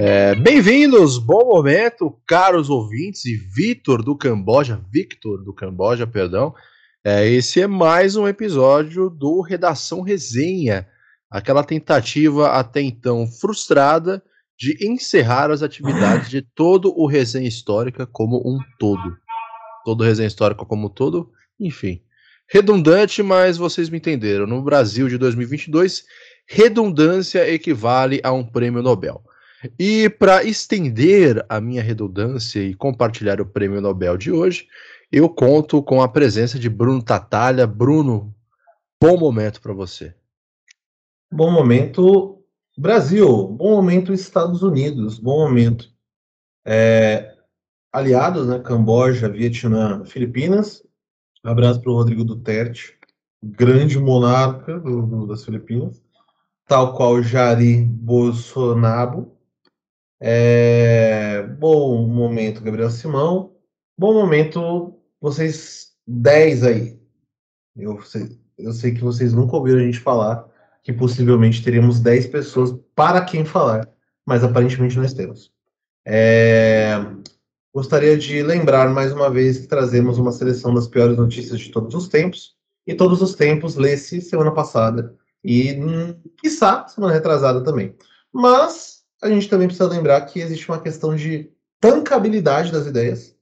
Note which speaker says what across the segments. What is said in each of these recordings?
Speaker 1: É, Bem-vindos, bom momento, caros ouvintes e Vitor do Camboja, Victor do Camboja, perdão. É, esse é mais um episódio do Redação Resenha, aquela tentativa até então frustrada de encerrar as atividades de todo o Resenha Histórica como um todo. Todo Resenha Histórica como um todo, enfim. Redundante, mas vocês me entenderam. No Brasil de 2022, redundância equivale a um prêmio Nobel. E para estender a minha redundância e compartilhar o prêmio Nobel de hoje, eu conto com a presença de Bruno Tatalha. Bruno, bom momento para você.
Speaker 2: Bom momento Brasil, bom momento Estados Unidos, bom momento é, aliados, né? Camboja, Vietnã, Filipinas. Abraço para o Rodrigo Duterte, grande monarca do, do, das Filipinas, tal qual Jair Bolsonaro. É, bom momento, Gabriel Simão. Bom momento, vocês 10 aí. Eu sei, eu sei que vocês nunca ouviram a gente falar que possivelmente teríamos 10 pessoas para quem falar, mas aparentemente nós temos. É, gostaria de lembrar mais uma vez que trazemos uma seleção das piores notícias de todos os tempos, e todos os tempos lê-se semana passada, e hum, quiçá semana retrasada também. Mas a gente também precisa lembrar que existe uma questão de tancabilidade das ideias,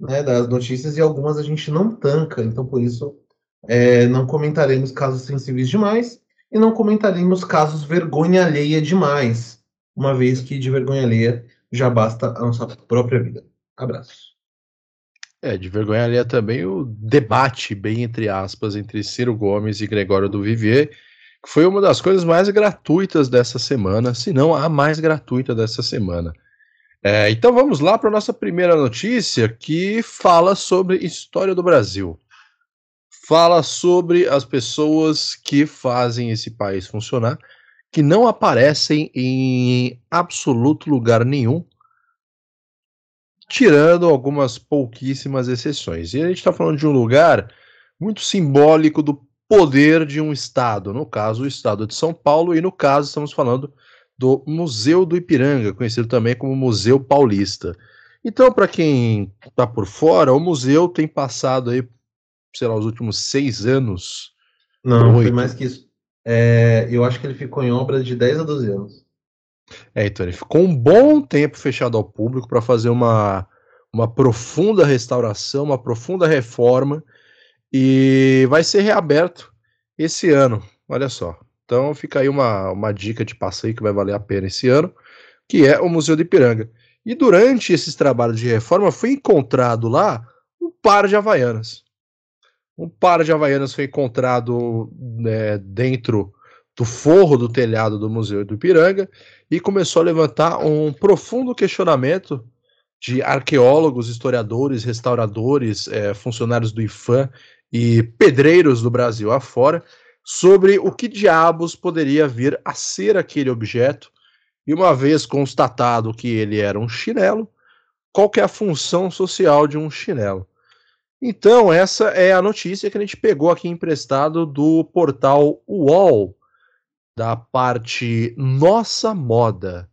Speaker 2: né, das notícias, e algumas a gente não tanca, então por isso é, não comentaremos casos sensíveis demais e não comentaremos casos vergonha alheia demais, uma vez que de vergonha alheia já basta a nossa própria vida. Abraço.
Speaker 1: É, de vergonha alheia também o debate, bem entre aspas, entre Ciro Gomes e Gregório do Vivier, foi uma das coisas mais gratuitas dessa semana, se não a mais gratuita dessa semana. É, então vamos lá para a nossa primeira notícia, que fala sobre história do Brasil. Fala sobre as pessoas que fazem esse país funcionar, que não aparecem em absoluto lugar nenhum, tirando algumas pouquíssimas exceções. E a gente está falando de um lugar muito simbólico do poder de um Estado, no caso, o Estado de São Paulo, e no caso, estamos falando do Museu do Ipiranga, conhecido também como Museu Paulista. Então, para quem está por fora, o museu tem passado aí, sei lá, os últimos seis anos.
Speaker 2: Não, foi mais que isso. É, eu acho que ele ficou em obras de 10 a 12 anos.
Speaker 1: É, então ele ficou um bom tempo fechado ao público para fazer uma, uma profunda restauração, uma profunda reforma e vai ser reaberto esse ano, olha só. Então fica aí uma, uma dica de passeio que vai valer a pena esse ano, que é o Museu de Ipiranga. E durante esses trabalhos de reforma foi encontrado lá um par de havaianas. Um par de havaianas foi encontrado né, dentro do forro do telhado do Museu do Ipiranga e começou a levantar um profundo questionamento de arqueólogos, historiadores, restauradores, é, funcionários do IFAM e pedreiros do Brasil afora sobre o que diabos poderia vir a ser aquele objeto, e uma vez constatado que ele era um chinelo, qual é a função social de um chinelo. Então, essa é a notícia que a gente pegou aqui emprestado do portal UOL, da parte Nossa Moda.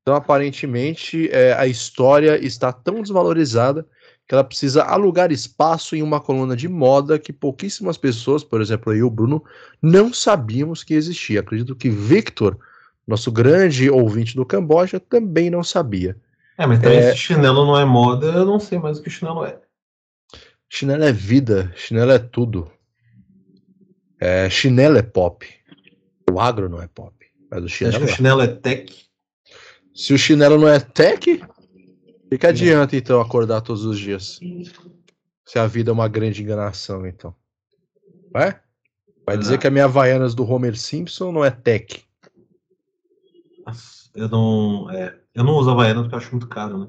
Speaker 1: Então, aparentemente, é, a história está tão desvalorizada que ela precisa alugar espaço em uma coluna de moda que pouquíssimas pessoas, por exemplo, eu e o Bruno, não sabíamos que existia. Acredito que Victor, nosso grande ouvinte do Camboja, também não sabia.
Speaker 2: É, mas também é... se chinelo não é moda, eu não sei mais o que chinelo é.
Speaker 1: Chinelo é vida, chinelo é tudo. É, chinelo é pop. O agro não é pop. Mas o
Speaker 2: chinelo, que o é. chinelo é tech?
Speaker 1: Se o chinelo não é tech, o que, adianta, então, acordar todos os dias? Se a vida é uma grande enganação, então. Vai? Vai dizer que a minha Havaianas do Homer Simpson não é tech.
Speaker 2: Eu não, é, eu não uso Havaianas porque eu acho muito caro, né?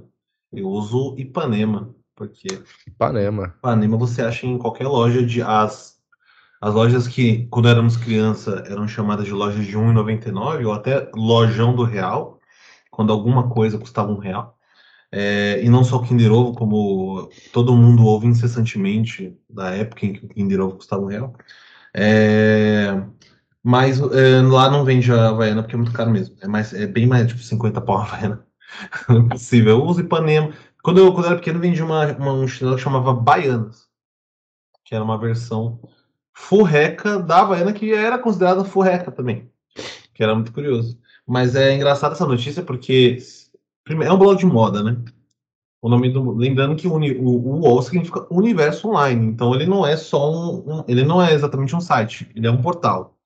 Speaker 2: Eu uso Ipanema, porque...
Speaker 1: Ipanema.
Speaker 2: Ipanema você acha em qualquer loja de... As, as lojas que, quando éramos criança, eram chamadas de lojas de R$1,99 ou até lojão do real, quando alguma coisa custava um real. É, e não só o Kinder Ovo, como todo mundo ouve incessantemente da época em que o Kinder Ovo custava um real. É, mas é, lá não vende a Havaiana porque é muito caro mesmo. É, mais, é bem mais, tipo, 50 pau a Havaiana. não é possível. Eu uso Ipanema. Quando eu, quando eu era pequeno, vendi uma, uma, um chinelo que chamava Baianas, que era uma versão furreca da Havaiana, que era considerada furreca também, que era muito curioso. Mas é engraçada essa notícia porque é um blog de moda, né? O nome do, lembrando que o, o, UOL significa universo online, então ele não é só um, um, ele não é exatamente um site, ele é um portal.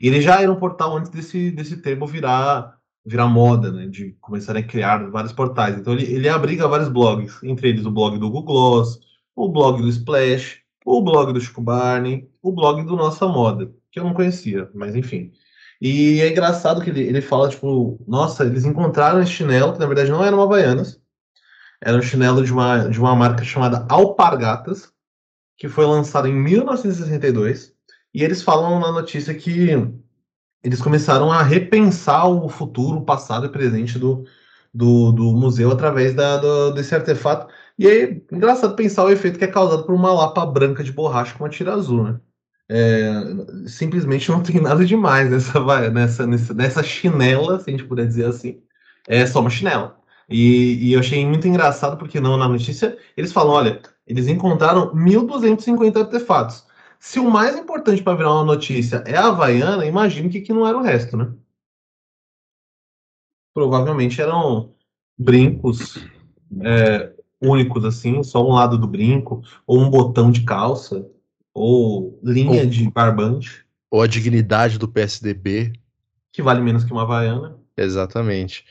Speaker 2: Ele já era um portal antes desse, desse termo virar virar moda, né, de começarem a criar vários portais. Então ele, ele abriga vários blogs, entre eles o blog do Google Gloss, o blog do Splash, o blog do Chico Barney, o blog do Nossa Moda, que eu não conhecia, mas enfim. E é engraçado que ele, ele fala, tipo, nossa, eles encontraram esse chinelo, que na verdade não eram Havaianas, era um chinelo de uma, de uma marca chamada Alpargatas, que foi lançado em 1962. E eles falam na notícia que eles começaram a repensar o futuro, o passado e presente do, do, do museu através da, do, desse artefato. E é engraçado pensar o efeito que é causado por uma lapa branca de borracha com uma tira azul, né? É, simplesmente não tem nada demais nessa, nessa, nessa, chinela, se a gente puder dizer assim. É só uma chinela. E, e, eu achei muito engraçado porque não na notícia eles falam, olha, eles encontraram 1.250 artefatos. Se o mais importante para virar uma notícia é a Havaiana, imagine que, que não era o resto, né? Provavelmente eram brincos é, únicos, assim, só um lado do brinco, ou um botão de calça, ou linha ou, de barbante.
Speaker 1: Ou a dignidade do PSDB.
Speaker 2: Que vale menos que uma Havaiana.
Speaker 1: Exatamente.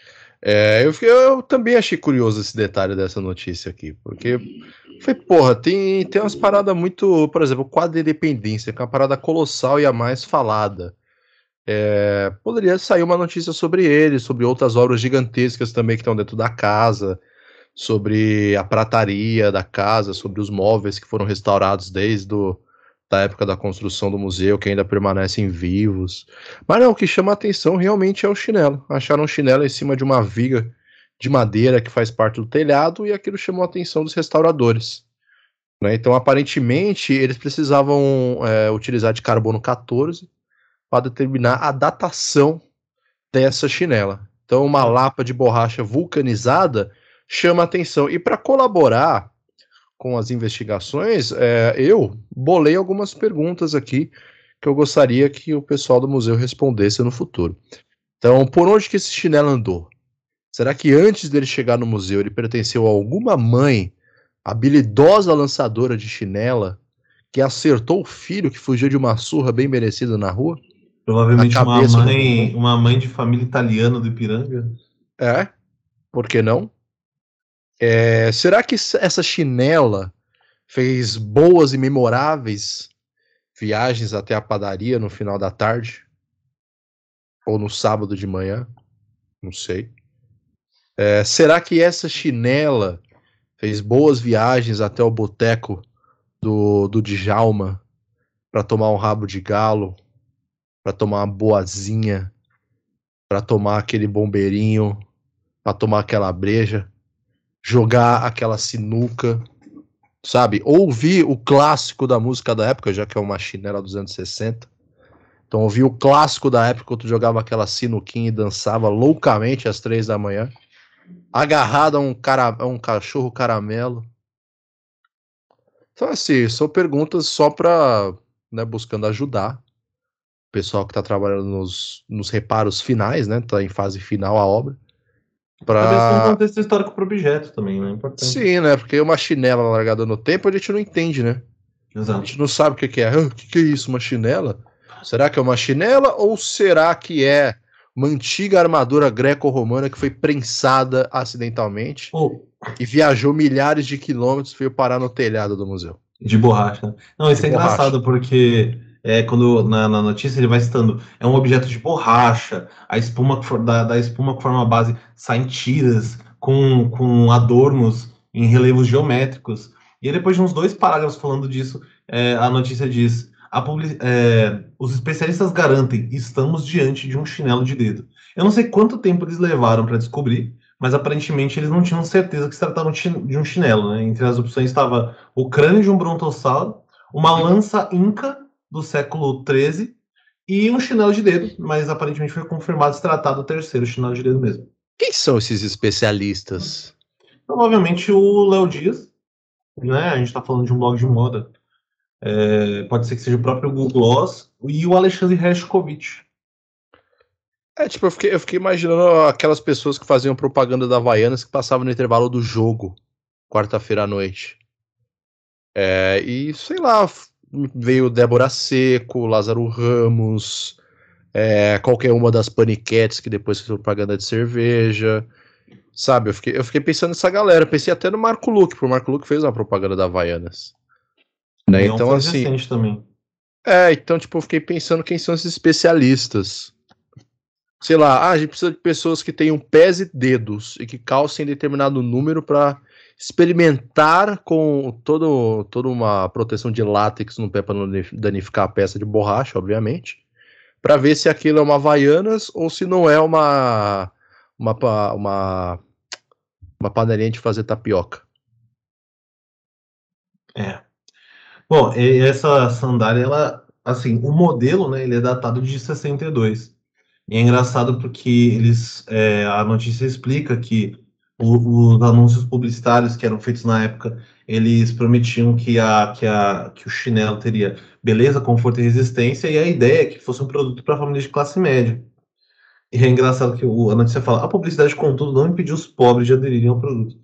Speaker 1: É, eu, eu, também achei curioso esse detalhe dessa notícia aqui, porque foi, porra, tem, tem umas paradas muito, por exemplo, o quadro de independência, que é uma parada colossal e a mais falada. É, poderia sair uma notícia sobre ele, sobre outras obras gigantescas também que estão dentro da casa, sobre a prataria da casa, sobre os móveis que foram restaurados desde o, da época da construção do museu, que ainda permanecem vivos. Mas não, o que chama a atenção realmente é o chinelo. Acharam um chinelo em cima de uma viga de madeira que faz parte do telhado e aquilo chamou a atenção dos restauradores. Né? Então, aparentemente, eles precisavam é, utilizar de carbono 14 para determinar a datação dessa chinela. Então, uma lapa de borracha vulcanizada chama a atenção. E para colaborar com as investigações, é, eu bolei algumas perguntas aqui que eu gostaria que o pessoal do museu respondesse no futuro. Então, por onde que esse chinelo andou? Será que antes dele chegar no museu ele pertenceu a alguma mãe habilidosa lançadora de chinela que acertou o filho que fugiu de uma surra bem merecida na rua?
Speaker 2: Provavelmente uma mãe, uma mãe de família italiana do Ipiranga.
Speaker 1: É, por que não? É, será que essa chinela fez boas e memoráveis viagens até a padaria no final da tarde? Ou no sábado de manhã? Não sei. É, será que essa chinela fez boas viagens até o boteco do, do Djalma para tomar um rabo de galo, para tomar uma boazinha, para tomar aquele bombeirinho, para tomar aquela breja? Jogar aquela sinuca, sabe? Ouvir o clássico da música da época, já que é uma chinela dos anos 60. Então, ouvir o clássico da época quando jogava aquela sinuquinha e dançava loucamente às três da manhã, agarrado a um, cara, a um cachorro caramelo. Então, assim, são perguntas só para, né, buscando ajudar o pessoal que está trabalhando nos, nos reparos finais, né? Tá em fase final a obra.
Speaker 2: Pra... um contexto histórico para o objeto também, né?
Speaker 1: Importante. Sim, né? Porque uma chinela largada no tempo a gente não entende, né? Exato. A gente não sabe o que, que é. O que, que é isso? Uma chinela? Será que é uma chinela ou será que é uma antiga armadura greco-romana que foi prensada acidentalmente oh. e viajou milhares de quilômetros e veio parar no telhado do museu?
Speaker 2: De borracha. Não, isso de é borracha. engraçado porque é, quando na, na, notícia ele vai citando, é um objeto de borracha, a espuma da, da espuma que forma a base saem tiras com, com adornos em relevos geométricos. E aí, depois de uns dois parágrafos falando disso, é, a notícia diz: a é, os especialistas garantem, estamos diante de um chinelo de dedo. Eu não sei quanto tempo eles levaram para descobrir, mas aparentemente eles não tinham certeza que se tratava de um chinelo. Né? Entre as opções estava o crânio de um brontossauro, uma lança inca do século XIII e um chinelo de dedo, mas aparentemente foi confirmado se tratar do terceiro chinelo de dedo mesmo.
Speaker 1: Quem são esses especialistas?
Speaker 2: Provavelmente o Léo Dias, né? A gente está falando de um blog de moda. É, pode ser que seja o próprio Google Gloss e o Alexandre Hershkovich.
Speaker 1: É, tipo, eu fiquei, eu fiquei imaginando aquelas pessoas que faziam propaganda da Havaianas que passavam no intervalo do jogo, quarta-feira à noite. É, e sei lá, veio Débora Seco, Lázaro Ramos, é, qualquer uma das paniquetes que depois fez propaganda de cerveja. Sabe, eu fiquei, eu fiquei pensando nessa galera. Pensei até no Marco Luque, porque o Marco Luque fez uma propaganda da Havaianas. Né? Então, assim.
Speaker 2: Também.
Speaker 1: É, então, tipo, eu fiquei pensando quem são esses especialistas. Sei lá, ah, a gente precisa de pessoas que tenham pés e dedos e que calcem determinado número para experimentar com todo, toda uma proteção de látex no pé para não danificar a peça de borracha, obviamente, para ver se aquilo é uma Havaianas ou se não é uma uma uma, uma panelinha de fazer tapioca.
Speaker 2: É. Bom, essa sandália, ela, assim, o modelo, né, ele é datado de 62. E é engraçado porque eles, é, a notícia explica que os anúncios publicitários que eram feitos na época, eles prometiam que, a, que, a, que o chinelo teria beleza, conforto e resistência, e a ideia é que fosse um produto para famílias de classe média. E é engraçado que o, a notícia fala: a publicidade, contudo, não impediu os pobres de aderirem ao produto.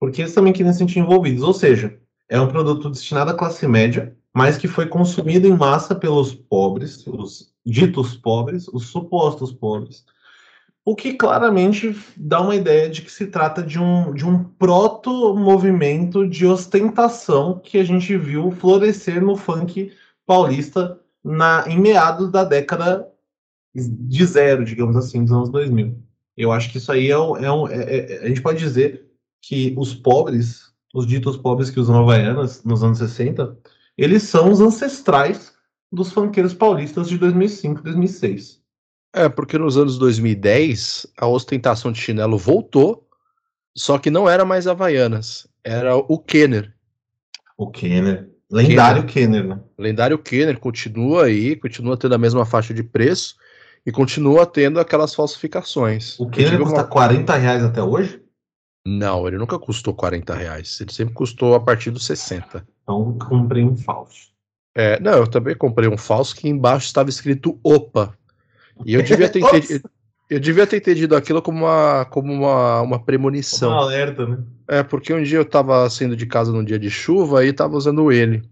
Speaker 2: Porque eles também queriam se sentir envolvidos. Ou seja, é um produto destinado à classe média, mas que foi consumido em massa pelos pobres, os ditos pobres, os supostos pobres, o que claramente dá uma ideia de que se trata de um, de um proto-movimento de ostentação que a gente viu florescer no funk paulista na, em meados da década de zero, digamos assim, dos anos 2000. Eu acho que isso aí é um. É um é, é, a gente pode dizer que os pobres, os ditos pobres que usam Havaianas nos anos 60, eles são os ancestrais dos funkeiros paulistas de 2005 2006.
Speaker 1: É, porque nos anos 2010 a ostentação de chinelo voltou, só que não era mais Havaianas, era o Kenner.
Speaker 2: O Kenner. Lendário Kenner, Kenner né?
Speaker 1: Lendário Kenner continua aí, continua tendo a mesma faixa de preço e continua tendo aquelas falsificações.
Speaker 2: O Kenner custa uma... 40 reais até hoje?
Speaker 1: Não, ele nunca custou 40 reais. Ele sempre custou a partir dos 60.
Speaker 2: Então comprei um falso.
Speaker 1: É, não, eu também comprei um falso que embaixo estava escrito OPA, e eu devia ter entendido, eu devia ter entendido aquilo como uma, como uma, uma premonição.
Speaker 2: Uma alerta, né?
Speaker 1: É, porque um dia eu tava saindo de casa num dia de chuva e tava usando ele.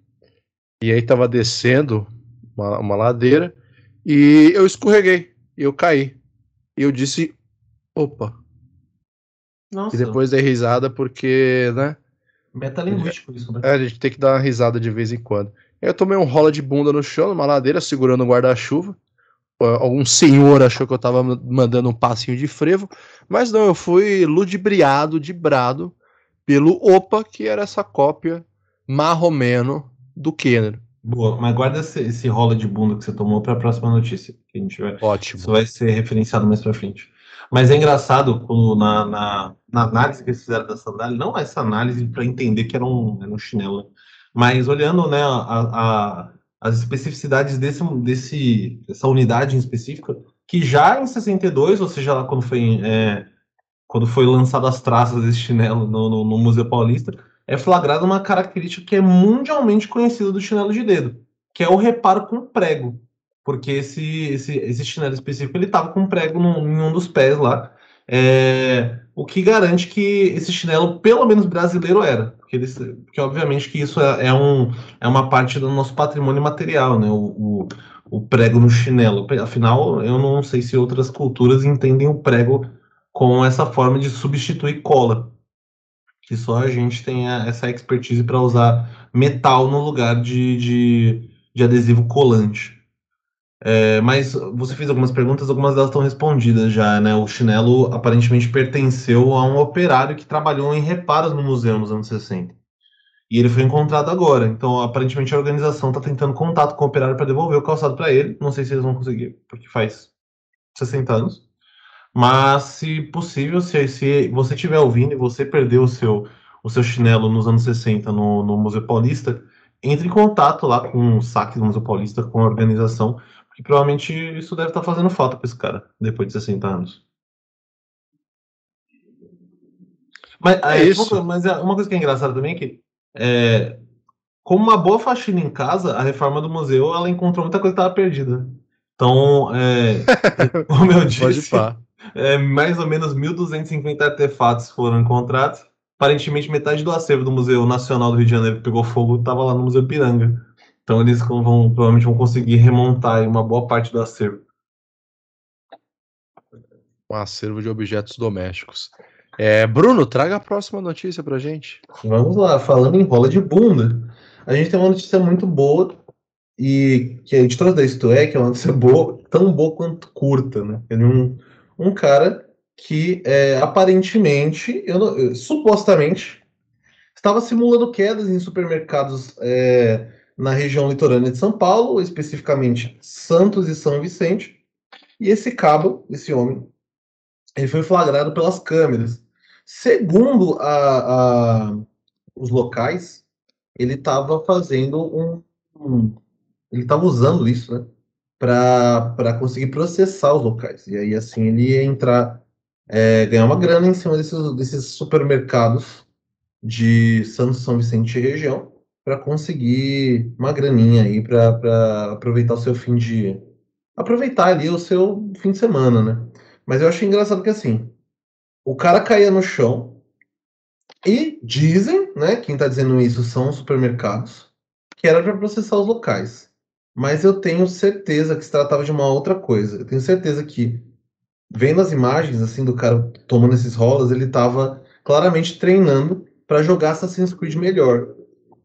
Speaker 1: E aí tava descendo uma, uma ladeira e eu escorreguei. E eu caí. E eu disse, opa. Nossa. E depois dei risada porque, né?
Speaker 2: Metalinguístico isso, né? É,
Speaker 1: a gente tem que dar uma risada de vez em quando. Eu tomei um rola de bunda no chão, numa ladeira, segurando o guarda-chuva algum senhor achou que eu tava mandando um passinho de frevo, mas não, eu fui ludibriado de brado pelo Opa, que era essa cópia marromeno do Kenner.
Speaker 2: Boa, mas guarda esse, esse rola de bunda que você tomou para a próxima notícia que a gente vai.
Speaker 1: Ótimo.
Speaker 2: Isso vai ser referenciado mais para frente. Mas é engraçado quando na, na, na, análise que eles fizeram da sandália, não essa análise para entender que era um, era um chinelo, mas olhando né, a, a as especificidades desse, desse, dessa unidade em específica, que já em 62, ou seja, lá quando foi, é, quando foi lançado as traças desse chinelo no, no, no, Museu Paulista, é flagrada uma característica que é mundialmente conhecida do chinelo de dedo, que é o reparo com prego. Porque esse, esse, esse chinelo específico ele estava com prego no, em um dos pés lá, é, o que garante que esse chinelo, pelo menos brasileiro, era. Porque, eles, porque obviamente que isso é, é, um, é uma parte do nosso patrimônio material, né? O, o, o, prego no chinelo. Afinal, eu não sei se outras culturas entendem o prego com essa forma de substituir cola. Que só a gente tem essa expertise para usar metal no lugar de, de, de adesivo colante. É, mas você fez algumas perguntas, algumas delas estão respondidas já, né? O chinelo aparentemente pertenceu a um operário que trabalhou em reparos no museu nos anos 60. E ele foi encontrado agora. Então, aparentemente, a organização está tentando contato com o operário para devolver o calçado para ele. Não sei se eles vão conseguir, porque faz 60 anos. Mas, se possível, se, se você estiver ouvindo e você perdeu o seu, o seu chinelo nos anos 60 no, no Museu Paulista, entre em contato lá com o saque do Museu Paulista, com a organização, porque provavelmente isso deve estar tá fazendo falta para esse cara, depois de 60 anos. Mas, é, é isso. Uma, mas é, uma coisa que é engraçada também é que, é, como uma boa faxina em casa, a reforma do museu ela encontrou muita coisa que estava perdida. Então, é, como eu disse, é, mais ou menos 1.250 artefatos foram encontrados. Aparentemente, metade do acervo do Museu Nacional do Rio de Janeiro que pegou fogo estava lá no Museu Piranga. Então, eles vão, provavelmente vão conseguir remontar uma boa parte do acervo.
Speaker 1: Um acervo de objetos domésticos. É, Bruno, traga a próxima notícia pra gente.
Speaker 2: Vamos lá, falando em rola de bunda. A gente tem uma notícia muito boa e que a gente trouxe da Isto É, que é uma notícia boa, tão boa quanto curta, né? É um, um cara que é, aparentemente, eu, supostamente, estava simulando quedas em supermercados é, na região litorânea de São Paulo, especificamente Santos e São Vicente. E esse cabo, esse homem, ele foi flagrado pelas câmeras. Segundo a, a, os locais, ele estava fazendo um, um ele estava usando isso, né, para conseguir processar os locais. E aí assim ele ia entrar, é, ganhar uma grana em cima desses, desses supermercados de Santos São Vicente e região para conseguir uma graninha aí para aproveitar o seu fim de aproveitar ali o seu fim de semana, né? Mas eu achei engraçado que assim, o cara caía no chão e dizem, né, quem está dizendo isso são os supermercados, que era para processar os locais. Mas eu tenho certeza que se tratava de uma outra coisa. Eu tenho certeza que vendo as imagens assim do cara tomando esses rolas, ele estava claramente treinando para jogar Assassin's Creed melhor.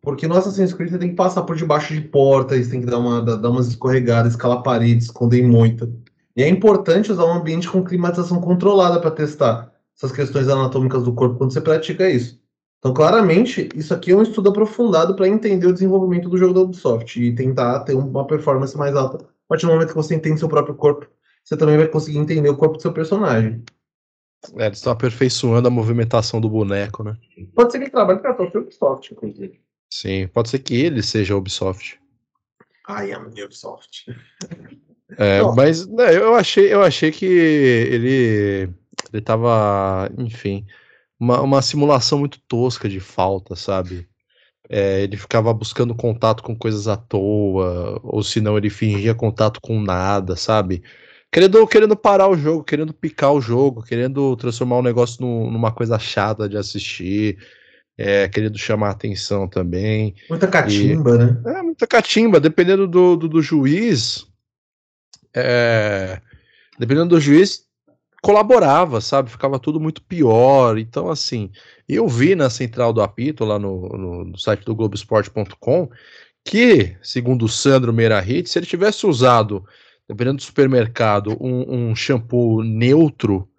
Speaker 2: Porque no Assassin's Creed você tem que passar por debaixo de portas, tem que dar, uma, dar umas escorregadas, escalar paredes, esconder moita. E é importante usar um ambiente com climatização controlada para testar essas questões anatômicas do corpo quando você pratica isso. Então, claramente, isso aqui é um estudo aprofundado para entender o desenvolvimento do jogo da Ubisoft e tentar ter uma performance mais alta. A partir do momento que você entende seu próprio corpo, você também vai conseguir entender o corpo do seu personagem.
Speaker 1: É, eles estão aperfeiçoando a movimentação do boneco, né?
Speaker 2: Pode ser que ele trabalhe para a própria Ubisoft, inclusive.
Speaker 1: Sim, pode ser que ele seja a Ubisoft.
Speaker 2: I am Ubisoft.
Speaker 1: É, mas né, eu achei, eu achei que ele ele tava, enfim, uma, uma simulação muito tosca de falta, sabe? É, ele ficava buscando contato com coisas à toa, ou se não, ele fingia contato com nada, sabe? Querendo, querendo parar o jogo, querendo picar o jogo, querendo transformar o negócio numa coisa chata de assistir, é, querendo chamar atenção também.
Speaker 2: Muita catimba, e, né?
Speaker 1: É, muita catimba. Dependendo do, do, do juiz, é, dependendo do juiz, colaborava, sabe? Ficava tudo muito pior. Então, assim, eu vi na central do apito, lá no, no, no site do Globoesporte.com, que, segundo o Sandro Meirahit, se ele tivesse usado, dependendo do supermercado, um, um shampoo neutro,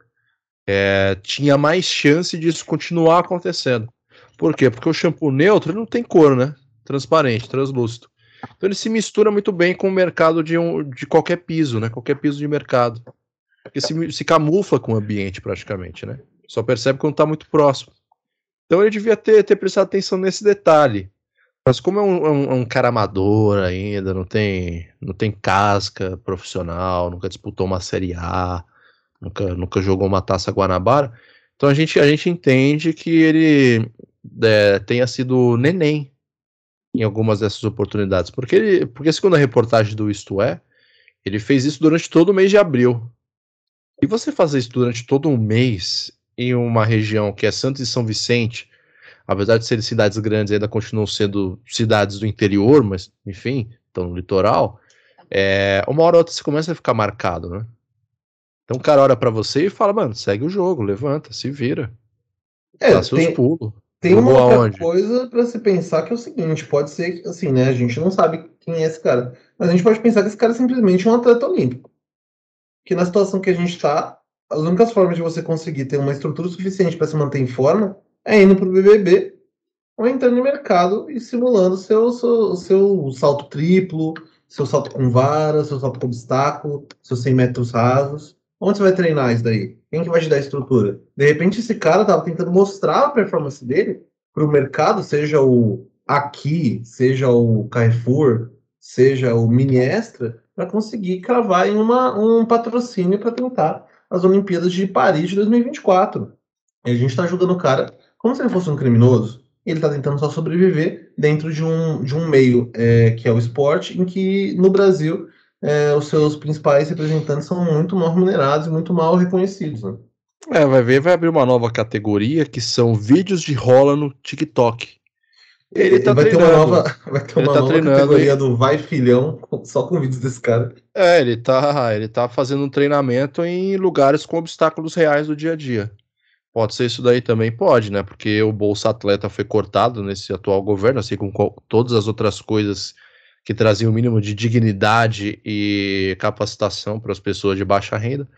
Speaker 1: é, tinha mais chance disso continuar acontecendo. Por quê? Porque o shampoo neutro não tem cor, né? Transparente, translúcido. Então ele se mistura muito bem com o mercado de, um, de qualquer piso, né? Qualquer piso de mercado. Porque se, se camufla com o ambiente praticamente, né? Só percebe quando está muito próximo. Então ele devia ter, ter prestado atenção nesse detalhe. Mas como é um, é um, é um, cara amador ainda, não tem, não tem casca profissional, nunca disputou uma Série A, nunca, nunca jogou uma taça Guanabara, então a gente, a gente entende que ele é, tenha sido neném em algumas dessas oportunidades. Porque, ele, porque segundo a reportagem do Isto É, ele fez isso durante todo o mês de abril. E você fazer isso durante todo um mês em uma região que é Santos e São Vicente, apesar de serem cidades grandes, ainda continuam sendo cidades do interior, mas enfim, estão no litoral, é, uma hora ou outra você começa a ficar marcado, né? Então o cara olha para você e fala, mano, segue o jogo, levanta, se vira.
Speaker 2: É, dá seus tem, pulos. Tem uma outra aonde? coisa para se pensar que é o seguinte, pode ser que, assim, né, a gente não sabe quem é esse cara, mas a gente pode pensar que esse cara é simplesmente um atleta olímpico. Que na situação que a gente está, as únicas formas de você conseguir ter uma estrutura suficiente para se manter em forma é indo para o BBB ou entrando no mercado e simulando seu, seu, seu salto triplo, seu salto com vara, seu salto com obstáculo, seus 100 metros rasos. Onde você vai treinar isso daí? Quem que vai te dar estrutura? De repente, esse cara estava tentando mostrar a performance dele para o mercado, seja o, aqui, seja o Carrefour, seja o Mini Extra, para conseguir cravar em uma, um patrocínio para tentar as Olimpíadas de Paris de 2024. E a gente está ajudando o cara como se ele fosse um criminoso. Ele está tentando só sobreviver dentro de um, de um meio é, que é o esporte, em que no Brasil é, os seus principais representantes são muito mal remunerados e muito mal reconhecidos. Né?
Speaker 1: É, vai ver, vai abrir uma nova categoria que são vídeos de rola no TikTok.
Speaker 2: Ele tá vai treinando. Ter uma nova, vai ter uma tá nova categoria e... do Vai Filhão, só com vídeos desse cara.
Speaker 1: É, ele tá, ele tá fazendo um treinamento em lugares com obstáculos reais do dia a dia. Pode ser isso daí também? Pode, né? Porque o Bolsa Atleta foi cortado nesse atual governo, assim como todas as outras coisas que traziam o mínimo de dignidade e capacitação para as pessoas de baixa renda.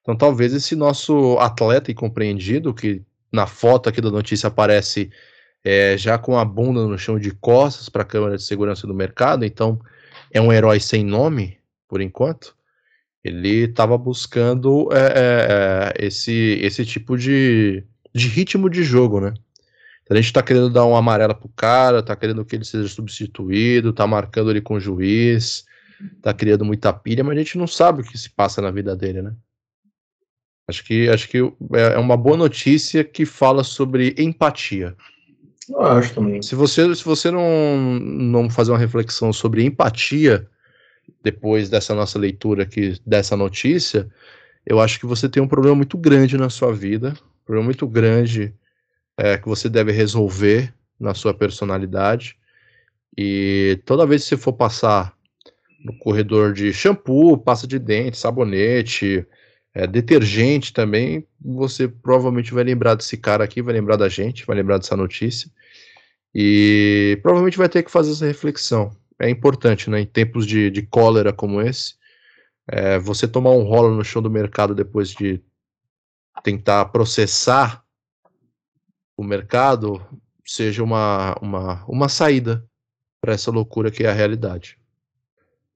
Speaker 1: Então, talvez esse nosso atleta incompreendido, que na foto aqui da notícia aparece é, já com a bunda no chão de costas para a câmera de segurança do mercado, então é um herói sem nome, por enquanto. Ele estava buscando é, é, é, esse, esse tipo de, de ritmo de jogo, né? A gente está querendo dar um amarelo pro cara, está querendo que ele seja substituído, está marcando ele com o juiz, está criando muita pilha, mas a gente não sabe o que se passa na vida dele, né? Acho que, acho que é, é uma boa notícia que fala sobre empatia.
Speaker 2: Eu acho também.
Speaker 1: Se você, se você não, não fazer uma reflexão sobre empatia depois dessa nossa leitura aqui, dessa notícia, eu acho que você tem um problema muito grande na sua vida, um problema muito grande é, que você deve resolver na sua personalidade. E toda vez que você for passar no corredor de shampoo, pasta de dente, sabonete, é, detergente também, você provavelmente vai lembrar desse cara aqui, vai lembrar da gente, vai lembrar dessa notícia. E provavelmente vai ter que fazer essa reflexão. É importante, né? Em tempos de, de cólera como esse, é, você tomar um rolo no chão do mercado depois de tentar processar o mercado seja uma, uma, uma saída para essa loucura que é a realidade.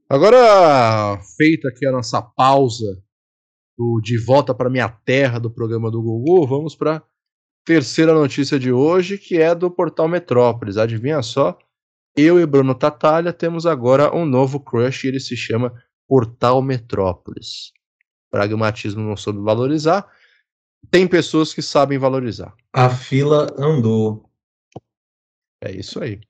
Speaker 1: Agora, feita aqui a nossa pausa do De Volta para Minha Terra do programa do Google, vamos para terceira notícia de hoje, que é do portal Metrópolis. Adivinha só? Eu e Bruno Tatalha temos agora um novo crush ele se chama Portal Metrópolis. Pragmatismo não soube valorizar. Tem pessoas que sabem valorizar.
Speaker 2: A fila andou.
Speaker 1: É isso aí.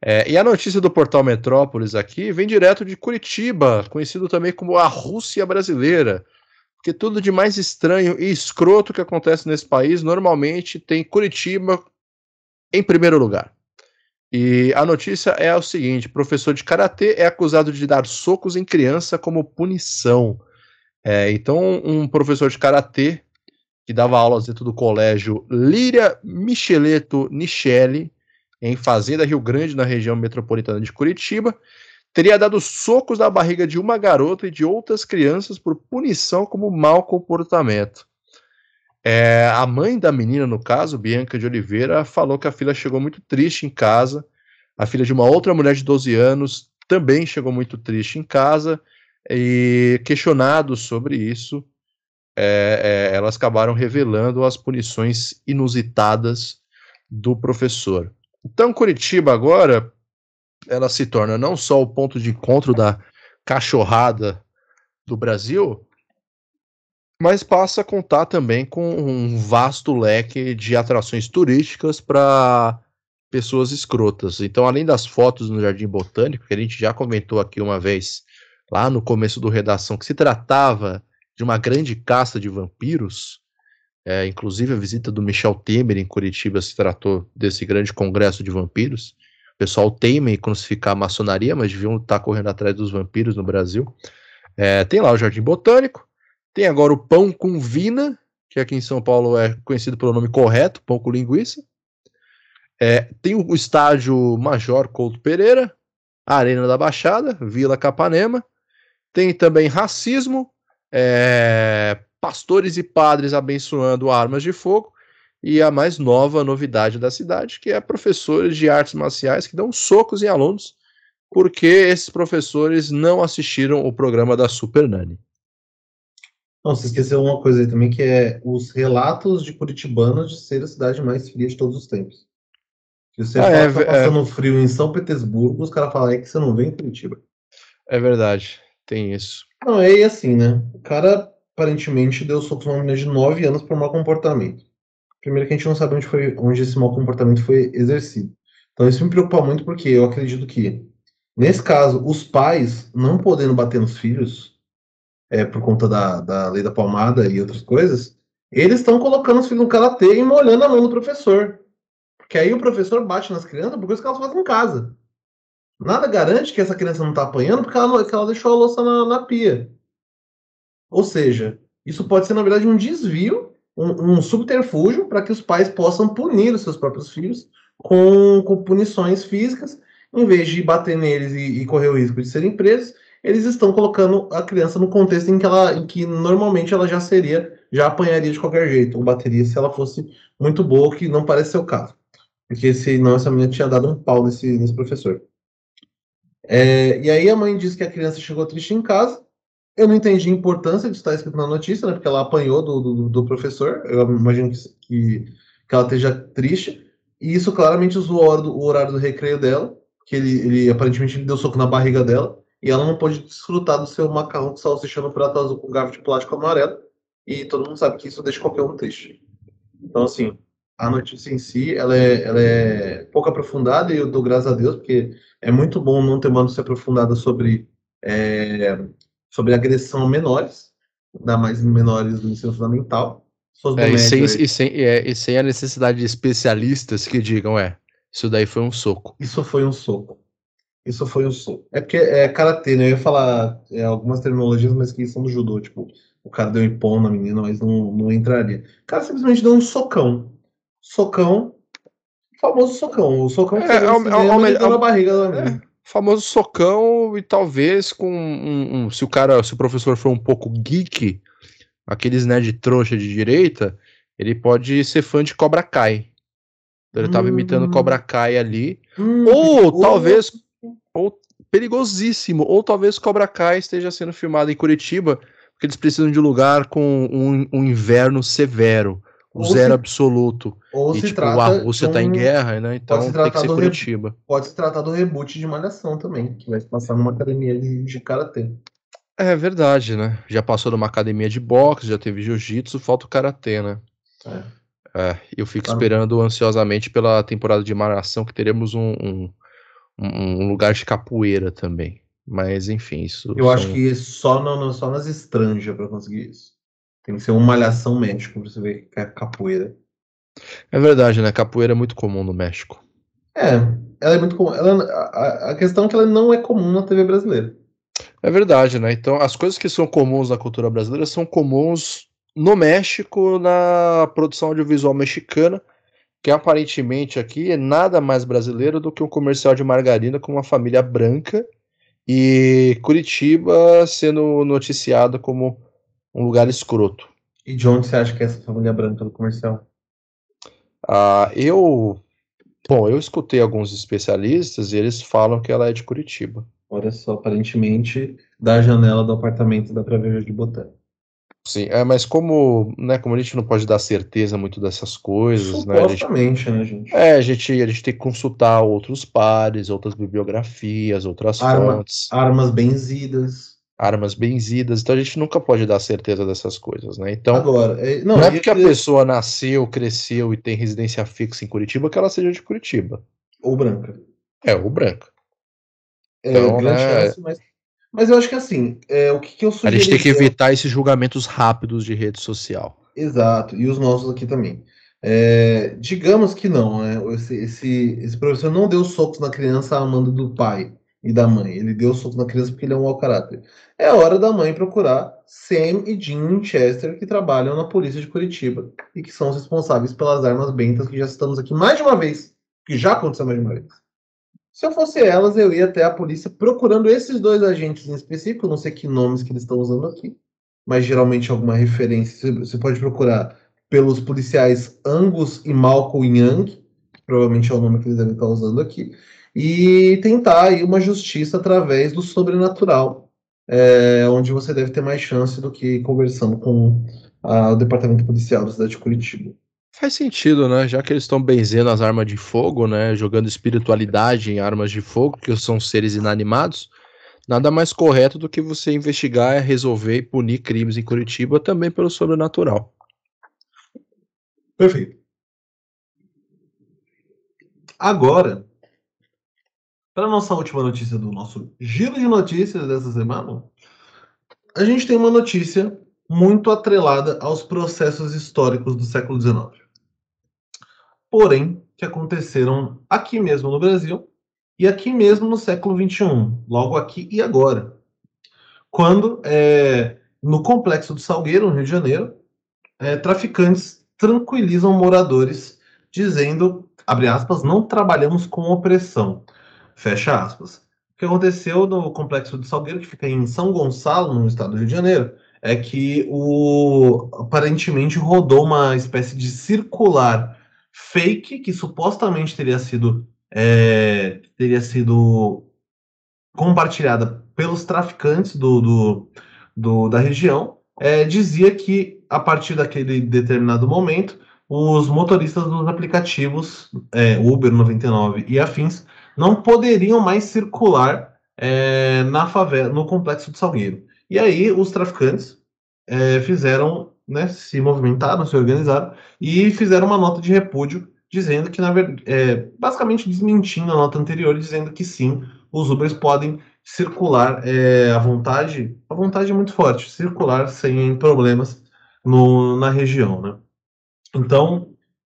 Speaker 1: É, e a notícia do portal Metrópolis aqui vem direto de Curitiba, conhecido também como a Rússia brasileira que tudo de mais estranho e escroto que acontece nesse país normalmente tem Curitiba em primeiro lugar. E a notícia é o seguinte: professor de karatê é acusado de dar socos em criança como punição. É, então, um professor de karatê que dava aulas dentro do colégio Líria Micheleto Nichelle, em Fazenda Rio Grande, na região metropolitana de Curitiba, teria dado socos na barriga de uma garota e de outras crianças por punição como mau comportamento. É, a mãe da menina, no caso, Bianca de Oliveira, falou que a filha chegou muito triste em casa. A filha de uma outra mulher de 12 anos também chegou muito triste em casa. E questionados sobre isso, é, é, elas acabaram revelando as punições inusitadas do professor. Então, Curitiba agora ela se torna não só o ponto de encontro da cachorrada do Brasil, mas passa a contar também com um vasto leque de atrações turísticas para pessoas escrotas. Então, além das fotos no Jardim Botânico, que a gente já comentou aqui uma vez, lá no começo do Redação, que se tratava de uma grande caça de vampiros, é, inclusive a visita do Michel Temer em Curitiba se tratou desse grande congresso de vampiros. O pessoal teima em crucificar a maçonaria, mas deviam estar correndo atrás dos vampiros no Brasil. É, tem lá o Jardim Botânico, tem agora o Pão com Vina, que aqui em São Paulo é conhecido pelo nome correto, Pão com Linguiça. É, tem o estádio Major Couto Pereira, Arena da Baixada, Vila Capanema. Tem também racismo, é, pastores e padres abençoando armas de fogo e a mais nova novidade da cidade, que é professores de artes marciais que dão socos em alunos, porque esses professores não assistiram o programa da Super Nani.
Speaker 2: Não, você esqueceu uma coisa aí também, que é os relatos de Curitibanos de ser a cidade mais fria de todos os tempos. Que você ah, é, tá passando é... frio em São Petersburgo, os caras falam é que você não vem em Curitiba.
Speaker 1: É verdade, tem isso.
Speaker 2: Não, é assim, né? O cara aparentemente deu socos numa menina de 9 anos por mau comportamento. Primeiro que a gente não sabe onde, foi, onde esse mau comportamento foi exercido. Então isso me preocupa muito porque eu acredito que, nesse caso, os pais não podendo bater nos filhos, é, por conta da, da lei da palmada e outras coisas, eles estão colocando os filhos no karatê e molhando a mão do professor. Porque aí o professor bate nas crianças por coisas que elas fazem em casa. Nada garante que essa criança não está apanhando porque ela, porque ela deixou a louça na, na, pia. Ou seja, isso pode ser, na verdade, um desvio, um, um subterfúgio para que os pais possam punir os seus próprios filhos com, com punições físicas, em vez de bater neles e, e correr o risco de serem presos, eles estão colocando a criança no contexto em que ela, em que normalmente ela já seria, já apanharia de qualquer jeito, ou bateria se ela fosse muito boa, que não parece ser o caso. Porque senão essa menina tinha dado um pau nesse, nesse professor. É, e aí a mãe diz que a criança chegou triste em casa. Eu não entendi a importância de estar escrito na notícia, né? Porque ela apanhou do, do, do professor. Eu imagino que, que, que, ela esteja triste. E isso claramente usou o horário do, o horário do recreio dela, que ele, ele aparentemente deu soco na barriga dela. E ela não pôde desfrutar do seu macarrão com salsicha no prato azul com garfo de plástico amarelo. E todo mundo sabe que isso deixa qualquer um triste. Então, assim, a notícia em si, ela é, ela é pouco aprofundada e eu dou graças a Deus, porque é muito bom não ter uma notícia aprofundada sobre, é, sobre agressão a menores, ainda mais menores do ensino fundamental.
Speaker 1: É, e, sem, e, sem, é, e sem a necessidade de especialistas que digam, é, isso daí foi um soco.
Speaker 2: Isso foi um soco. Isso foi um soco. É porque é karatê, né? Eu ia falar é, algumas terminologias, mas que são do judô, tipo, o cara deu um na menina, mas não, não entraria. O cara simplesmente deu um socão socão, famoso socão. O socão que é, é,
Speaker 1: é, é, na barriga da é, famoso socão e talvez com um, um, se o cara, se o professor for um pouco geek, aqueles nerd trouxa de direita, ele pode ser fã de Cobra Kai. Então, ele estava hum. imitando Cobra Kai ali. Hum, ou talvez ou perigosíssimo, ou talvez Cobra Kai esteja sendo filmado em Curitiba, porque eles precisam de um lugar com um, um inverno severo o zero se, absoluto.
Speaker 2: Ou e, se tipo, trata a
Speaker 1: Rússia um, em guerra, né? Então tem que ser Curitiba.
Speaker 2: pode se tratar do reboot de Malhação também, que vai se passar numa academia de, de karatê.
Speaker 1: É verdade, né? Já passou numa academia de boxe, já teve jiu-jitsu, falta o karatê, né? É. é eu fico tá. esperando ansiosamente pela temporada de Malhação, que teremos um, um, um lugar de capoeira também. Mas enfim, isso.
Speaker 2: Eu são... acho que só, no, só nas estranjas para conseguir isso. Tem que ser uma malhação médico pra você ver que é capoeira.
Speaker 1: É verdade, né? Capoeira é muito comum no México.
Speaker 2: É, ela é muito comum. Ela, a, a questão é que ela não é comum na TV brasileira.
Speaker 1: É verdade, né? Então, as coisas que são comuns na cultura brasileira são comuns no México, na produção audiovisual mexicana, que aparentemente aqui é nada mais brasileiro do que um comercial de margarina com uma família branca e Curitiba sendo noticiada como um lugar escroto.
Speaker 2: E de onde você acha que é essa família branca do comercial?
Speaker 1: Ah, eu. Bom, eu escutei alguns especialistas e eles falam que ela é de Curitiba.
Speaker 2: Olha só, aparentemente, da janela do apartamento dá pra ver de Botânico.
Speaker 1: Sim, é, mas como, né, como a gente não pode dar certeza muito dessas coisas, né? A gente,
Speaker 2: né, gente?
Speaker 1: É, a gente, a gente tem que consultar outros pares, outras bibliografias, outras
Speaker 2: Arma,
Speaker 1: fontes.
Speaker 2: Armas benzidas
Speaker 1: armas benzidas, então a gente nunca pode dar certeza dessas coisas, né? Então,
Speaker 2: Agora,
Speaker 1: é, não, não é porque a pessoa nasceu, cresceu e tem residência fixa em Curitiba que ela seja de Curitiba.
Speaker 2: Ou branca.
Speaker 1: É, ou branca.
Speaker 2: É, então, grande né, chance, mas, mas eu acho que assim, é, o que, que eu
Speaker 1: sugiro. A gente tem que evitar esses julgamentos rápidos de rede social.
Speaker 2: Exato, e os nossos aqui também. É, digamos que não, né? Esse, esse, esse professor não deu socos na criança amando do pai e da mãe. Ele deu soco na criança porque ele é um mau caráter. É hora da mãe procurar Sam e Jean Winchester, que trabalham na polícia de Curitiba e que são os responsáveis pelas armas bentas que já citamos aqui mais de uma vez, que já aconteceu mais de uma vez. Se eu fosse elas, eu ia até a polícia procurando esses dois agentes em específico, não sei que nomes que eles estão usando aqui, mas geralmente alguma referência. Você pode procurar pelos policiais Angus e Malcolm Young, que provavelmente é o nome que eles devem estar usando aqui, e tentar aí uma justiça através do sobrenatural, é, onde você deve ter mais chance do que conversando com a, o departamento policial da cidade de Curitiba.
Speaker 1: Faz sentido, né? Já que eles estão benzendo as armas de fogo, né? Jogando espiritualidade em armas de fogo, que são seres inanimados, nada mais correto do que você investigar, resolver e punir crimes em Curitiba também pelo sobrenatural.
Speaker 2: Perfeito. Agora, para nossa última notícia do nosso giro de notícias dessa semana, a gente tem uma notícia muito atrelada aos processos históricos do século XIX porém, que aconteceram aqui mesmo no Brasil e aqui mesmo no século XXI, logo aqui e agora. Quando, é, no complexo do Salgueiro, no Rio de Janeiro, é, traficantes tranquilizam moradores, dizendo, abre aspas, não trabalhamos com opressão, fecha aspas. O que aconteceu no complexo do Salgueiro, que fica em São Gonçalo, no estado do Rio de Janeiro, é que o aparentemente rodou uma espécie de circular fake que supostamente teria sido é, teria sido compartilhada pelos traficantes do, do, do da região é, dizia que a partir daquele determinado momento os motoristas dos aplicativos é, Uber 99 e afins não poderiam mais circular é, na favela, no complexo de Salgueiro. E aí os traficantes é, fizeram né, se movimentaram, se organizaram e fizeram uma nota de repúdio dizendo que, na verdade, é, basicamente desmentindo a nota anterior, dizendo que sim, os Ubers podem circular é, à vontade, a vontade é muito forte, circular sem problemas no, na região, né? Então,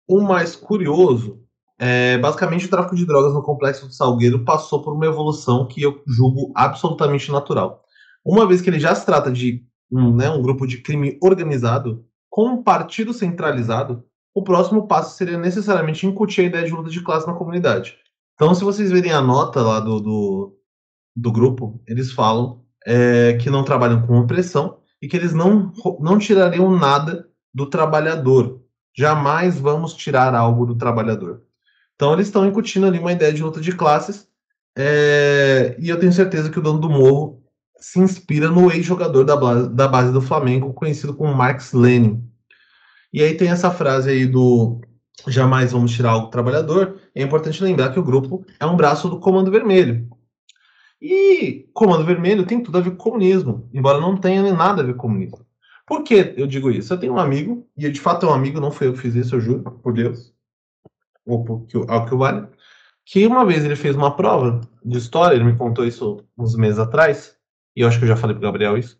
Speaker 2: o mais curioso é, basicamente, o tráfico de drogas no complexo do Salgueiro passou por uma evolução que eu julgo absolutamente natural. Uma vez que ele já se trata de um, né, um grupo de crime organizado com um partido centralizado, o próximo passo seria necessariamente incutir a ideia de luta de classe na comunidade. Então, se vocês verem a nota lá do, do, do grupo, eles falam é, que não trabalham com opressão e que eles não, não tirariam nada do trabalhador. Jamais vamos tirar algo do trabalhador. Então, eles estão incutindo ali uma ideia de luta de classes. É, e eu tenho certeza que o dono do morro se inspira no ex-jogador da, da base do Flamengo, conhecido como Marx Lenin. E aí tem essa frase aí do jamais vamos tirar algo do trabalhador. É importante lembrar que o grupo é um braço do Comando Vermelho. E Comando Vermelho tem tudo a ver com comunismo, embora não tenha nada a ver com comunismo. Por que eu digo isso? Eu tenho um amigo, e de fato é um amigo, não foi eu que fiz isso, eu juro, por Deus, ou que, ao que vale, que uma vez ele fez uma prova de história, ele me contou isso uns meses atrás, e eu acho que eu já falei pro Gabriel isso,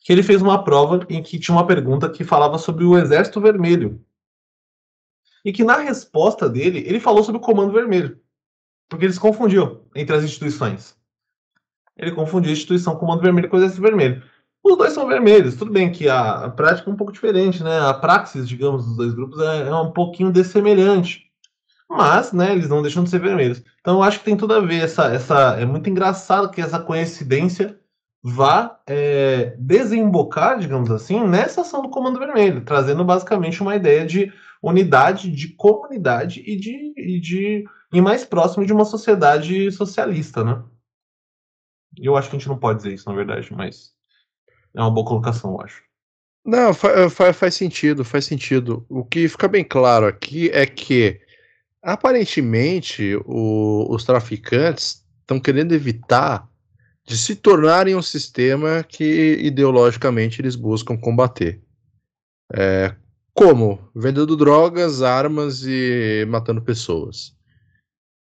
Speaker 2: que ele fez uma prova em que tinha uma pergunta que falava sobre o Exército Vermelho. E que na resposta dele, ele falou sobre o Comando Vermelho. Porque ele se confundiu entre as instituições. Ele confundiu a instituição Comando Vermelho com o Exército Vermelho. Os dois são vermelhos, tudo bem que a, a prática é um pouco diferente, né? A praxis, digamos, dos dois grupos é, é um pouquinho dessemelhante. Mas, né, eles não deixam de ser vermelhos. Então eu acho que tem tudo a ver. Essa, essa, é muito engraçado que essa coincidência vá é, desembocar, digamos assim, nessa ação do Comando Vermelho, trazendo basicamente uma ideia de unidade, de comunidade e de, e de e mais próximo de uma sociedade socialista, né? Eu acho que a gente não pode dizer isso, na verdade, mas é uma boa colocação, eu acho.
Speaker 1: Não, faz, faz sentido, faz sentido. O que fica bem claro aqui é que aparentemente o, os traficantes estão querendo evitar de se tornarem um sistema que ideologicamente eles buscam combater. É, como? Vendendo drogas, armas e matando pessoas.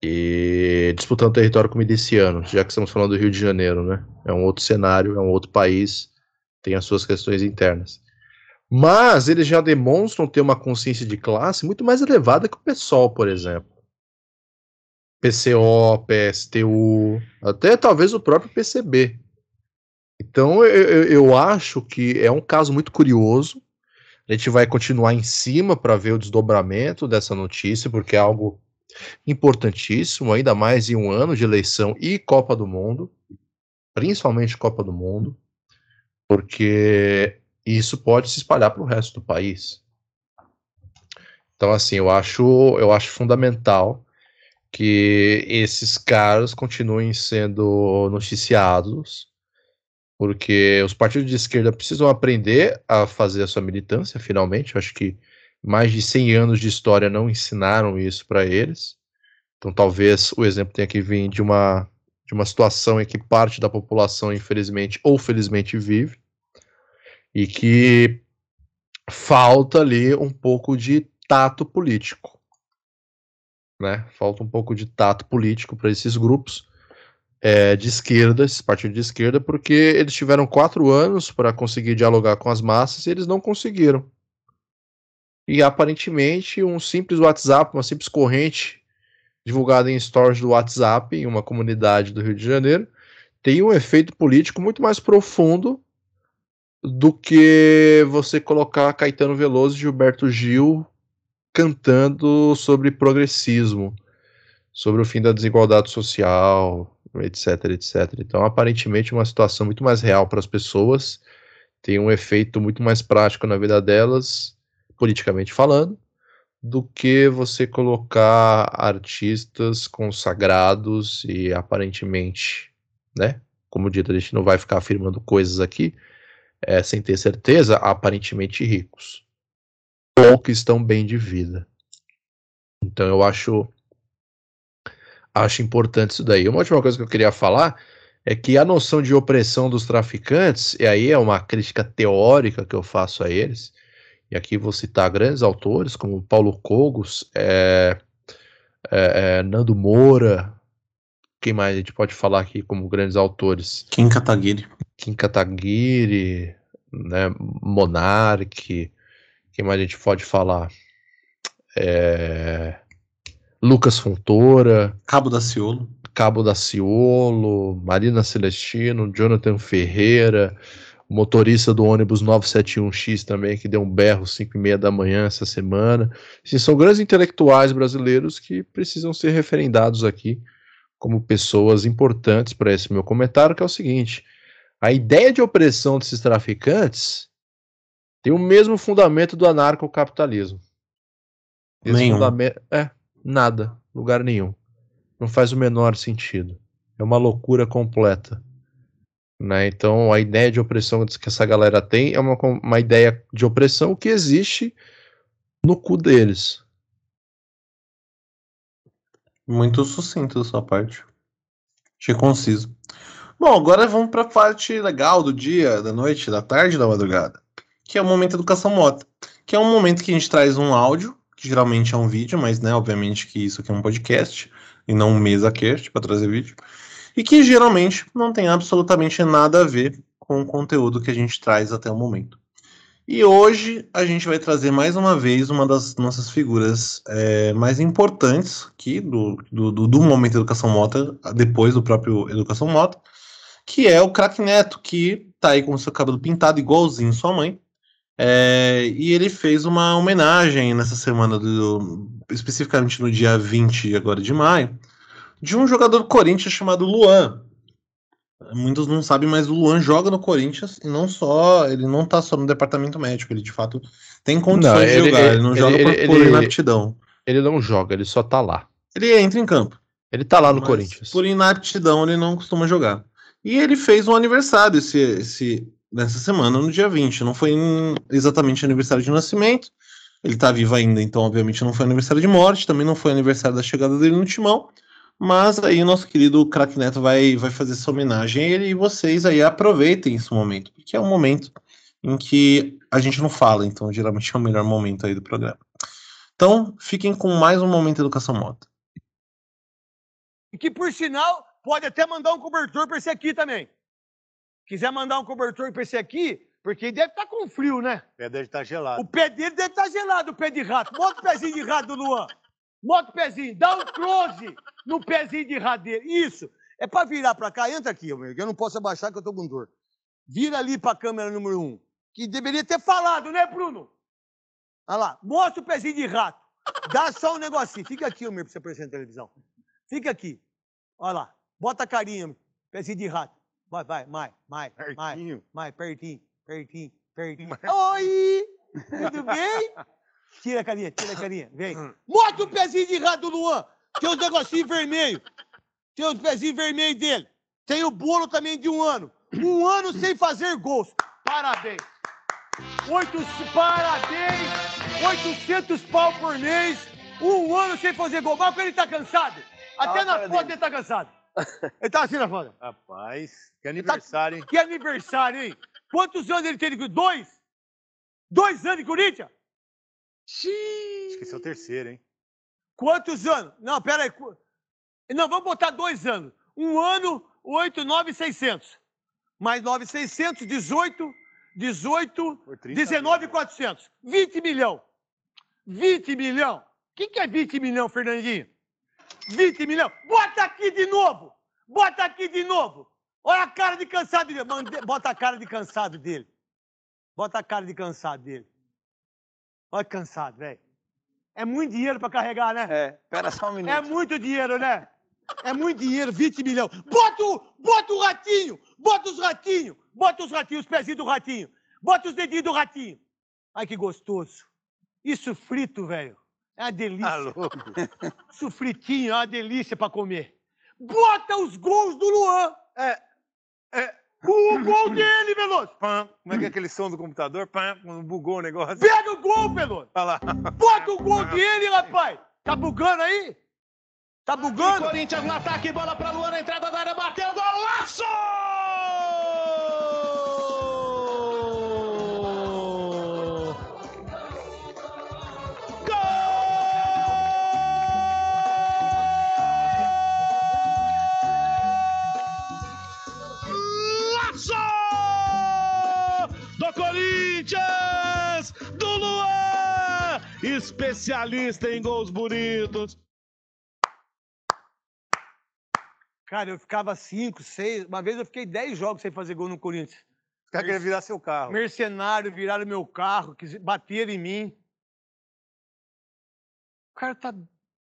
Speaker 1: E disputando território com milicianos, já que estamos falando do Rio de Janeiro, né? É um outro cenário, é um outro país, tem as suas questões internas. Mas eles já demonstram ter uma consciência de classe muito mais elevada que o PSOL, por exemplo. PCO, PSTU, até talvez o próprio PCB. Então eu, eu acho que é um caso muito curioso. A gente vai continuar em cima para ver o desdobramento dessa notícia, porque é algo importantíssimo, ainda mais em um ano de eleição e Copa do Mundo, principalmente Copa do Mundo, porque isso pode se espalhar para o resto do país. Então, assim, eu acho, eu acho fundamental que esses caras continuem sendo noticiados, porque os partidos de esquerda precisam aprender a fazer a sua militância, finalmente. Eu acho que mais de 100 anos de história não ensinaram isso para eles. Então talvez o exemplo tenha que vir de uma, de uma situação em que parte da população, infelizmente ou felizmente, vive, e que falta ali um pouco de tato político. Né? Falta um pouco de tato político para esses grupos é, de esquerda, esses partidos de esquerda, porque eles tiveram quatro anos para conseguir dialogar com as massas e eles não conseguiram. E aparentemente um simples WhatsApp, uma simples corrente divulgada em stories do WhatsApp em uma comunidade do Rio de Janeiro, tem um efeito político muito mais profundo do que você colocar Caetano Veloso e Gilberto Gil cantando sobre progressismo, sobre o fim da desigualdade social, etc, etc. Então, aparentemente, uma situação muito mais real para as pessoas, tem um efeito muito mais prático na vida delas, politicamente falando, do que você colocar artistas consagrados e aparentemente, né? Como dito, a gente não vai ficar afirmando coisas aqui é, sem ter certeza, aparentemente ricos ou que estão bem de vida. Então eu acho acho importante isso daí. Uma última coisa que eu queria falar é que a noção de opressão dos traficantes, e aí é uma crítica teórica que eu faço a eles, e aqui vou citar grandes autores como Paulo Cogos, é, é, é, Nando Moura, quem mais a gente pode falar aqui como grandes autores?
Speaker 2: Kim Kataguiri.
Speaker 1: Kim Kataguiri, né, Monark, quem mais a gente pode falar? É, Lucas Fontoura.
Speaker 2: Cabo da Ciolo.
Speaker 1: Cabo da Ciolo, Marina Celestino, Jonathan Ferreira, motorista do ônibus 971X também, que deu um berro 5 e meia da manhã essa semana. Assim, são grandes intelectuais brasileiros que precisam ser referendados aqui como pessoas importantes para esse meu comentário, que é o seguinte: a ideia de opressão desses traficantes tem o mesmo fundamento do anarcocapitalismo.
Speaker 2: Nenhum.
Speaker 1: É, nada, lugar nenhum. Não faz o menor sentido. É uma loucura completa. Né? Então, a ideia de opressão que essa galera tem é uma, uma ideia de opressão que existe no cu deles.
Speaker 2: Muito sucinto da sua parte. Achei conciso. Bom, agora vamos para a parte legal do dia, da noite, da tarde, da madrugada, que é o momento educação mota, que é um momento que a gente traz um áudio, que geralmente é um vídeo, mas né, obviamente que isso aqui é um podcast e não um mesa cast para trazer vídeo e que geralmente não tem absolutamente nada a ver com o conteúdo que a gente traz até o momento. E hoje a gente vai trazer mais uma vez uma das nossas figuras é, mais importantes aqui do, do, do, momento Educação Mota, depois do próprio Educação Mota, que é o Crack Neto, que tá aí com o seu cabelo pintado igualzinho sua mãe. É, e ele fez uma homenagem nessa semana, do, especificamente no dia 20 agora de maio, de um jogador do Corinthians chamado Luan. Muitos não sabem, mas o Luan joga no Corinthians e não só, ele não tá só no departamento médico, ele de fato tem condições não, ele, de jogar, ele, ele não ele, joga por, por inaptidão.
Speaker 1: Ele não joga, ele só tá lá.
Speaker 2: Ele entra em campo.
Speaker 1: Ele tá lá no Corinthians.
Speaker 2: Por inaptidão, ele não costuma jogar. E ele fez um aniversário esse, esse, nessa semana, no dia 20. Não foi exatamente aniversário de nascimento. Ele tá vivo ainda, então, obviamente, não foi aniversário de morte. Também não foi aniversário da chegada dele no timão. Mas aí o nosso querido Crack Neto vai, vai fazer essa homenagem a ele e vocês aí aproveitem esse momento, porque é um momento em que a gente não fala, então geralmente é o melhor momento aí do programa. Então, fiquem com mais um momento Educação Mota.
Speaker 3: E que, por sinal, pode até mandar um cobertor para esse aqui também. Quiser mandar um cobertor para esse aqui, porque ele deve estar tá com frio, né?
Speaker 4: O pé dele está gelado.
Speaker 3: O pé dele deve estar tá gelado, o pé de rato. Bota o pezinho de rato do Luan. Bota o pezinho, dá um close no pezinho de radeira. Isso. É para virar para cá. Entra aqui, amigo. Eu não posso abaixar que eu tô com dor. Vira ali para a câmera número um. Que deveria ter falado, né, Bruno? Olha lá. Mostra o pezinho de rato. Dá só um negocinho. Fica aqui, meu, para você aparecer na televisão. Fica aqui. Olha lá. Bota a carinha, pezinho de rato. Vai, vai, mais, mais, mais, mais, pertinho, pertinho, pertinho. Oi! Tudo bem? Tira a carinha, tira a carinha. Vem. Mostra o pezinho de rato do Luan. Tem os negocinhos vermelhos. Tem os pezinhos vermelhos dele. Tem o bolo também de um ano. Um ano sem fazer gols. Parabéns. 800, parabéns! 800 pau por mês, um ano sem fazer gol. Mas ele tá cansado. Até na foto
Speaker 4: dele.
Speaker 3: ele tá cansado. Ele tá assim na foto.
Speaker 4: Rapaz, que aniversário, hein?
Speaker 3: Que aniversário, hein? Quantos anos ele teve? Dois? Dois anos de Corinthians?
Speaker 4: Acho que esse é o terceiro, hein?
Speaker 3: Quantos anos? Não, pera aí. Não, vamos botar dois anos. Um ano, oito, nove, seiscentos. Mais nove, seiscentos, dezoito, dezoito,
Speaker 4: Por 30
Speaker 3: 19,
Speaker 4: mil.
Speaker 3: 400. 20 milhão. 20 milhão. O que, que é 20 milhão, Fernandinho? 20 milhão. Bota aqui de novo. Bota aqui de novo. Olha a cara de cansado dele. Bota a cara de cansado dele. Bota a cara de cansado dele. Olha cansado, velho. É muito dinheiro pra carregar, né?
Speaker 4: É, pera só um minuto.
Speaker 3: É muito dinheiro, né? É muito dinheiro, 20 milhões. Bota o, bota o ratinho! Bota os ratinhos! Bota os ratinhos, os pezinhos do ratinho. Bota os dedinhos do ratinho. Ai, que gostoso. Isso frito, velho. É uma delícia.
Speaker 4: Tá louco.
Speaker 3: Isso fritinho é uma delícia pra comer. Bota os gols do Luan.
Speaker 4: É, é.
Speaker 3: O gol dele, Veloso.
Speaker 4: Pam. Como é que é aquele som do computador? Pam, quando bugou o negócio.
Speaker 3: Pega o gol, Veloso.
Speaker 4: Olha lá.
Speaker 3: Bota o gol dele, rapaz. Tá bugando aí? Tá bugando?
Speaker 5: Corinthians no ataque, bola pra Luan na entrada da área, bateu! Golaço! Especialista em gols bonitos.
Speaker 3: Cara, eu ficava cinco, seis. Uma vez eu fiquei dez jogos sem fazer gol no Corinthians.
Speaker 4: Os caras querem virar seu carro.
Speaker 3: Mercenário, viraram meu carro, bateram em mim. O cara tá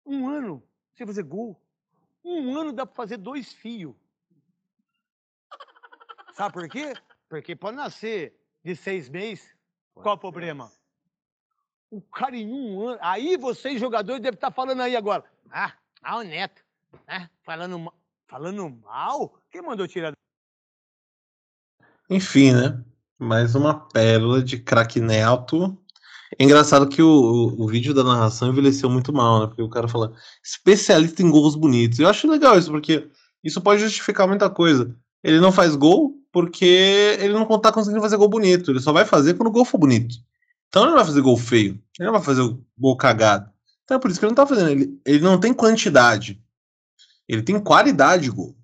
Speaker 3: um ano sem fazer gol. Um ano dá pra fazer dois fios. Sabe por quê? Porque pode nascer de seis meses. Qual o problema? O cara em um ano. Aí vocês, jogadores, devem estar falando aí agora. Ah, ah, o Neto. né? Falando, falando mal? Quem mandou tirar?
Speaker 2: Enfim, né? Mais uma pérola de craque Neto. É engraçado que o, o, o vídeo da narração envelheceu muito mal, né? Porque o cara fala especialista em gols bonitos. Eu acho legal isso, porque isso pode justificar muita coisa. Ele não faz gol porque ele não tá conseguindo fazer gol bonito. Ele só vai fazer quando o gol for bonito. Então ele não vai fazer gol feio. Ele não vai fazer gol cagado. Então é por isso que ele não tá fazendo. Ele, ele não tem quantidade. Ele tem qualidade de gol.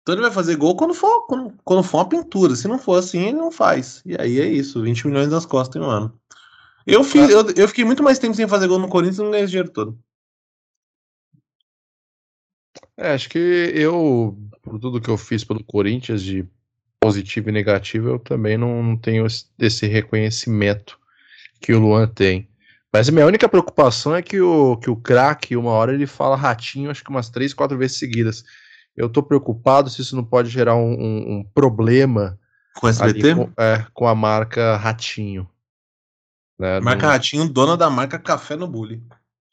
Speaker 2: Então ele vai fazer gol quando for, quando, quando for uma pintura. Se não for assim, ele não faz. E aí é isso, 20 milhões nas costas em um ano. Eu, fiz, eu, eu fiquei muito mais tempo sem fazer gol no Corinthians e não ganhei esse dinheiro todo.
Speaker 1: É, acho que eu, por tudo que eu fiz pelo Corinthians de positivo e negativo, eu também não, tenho esse, reconhecimento que o Luan tem. Mas a minha única preocupação é que o, que o craque, uma hora ele fala ratinho, acho que umas três, quatro vezes seguidas. Eu tô preocupado se isso não pode gerar um, um- um problema
Speaker 2: Com SBT?
Speaker 1: com, é, com a marca Ratinho. Né?
Speaker 2: Marca
Speaker 1: Não-
Speaker 2: Ratinho, dona da marca Café no Bully.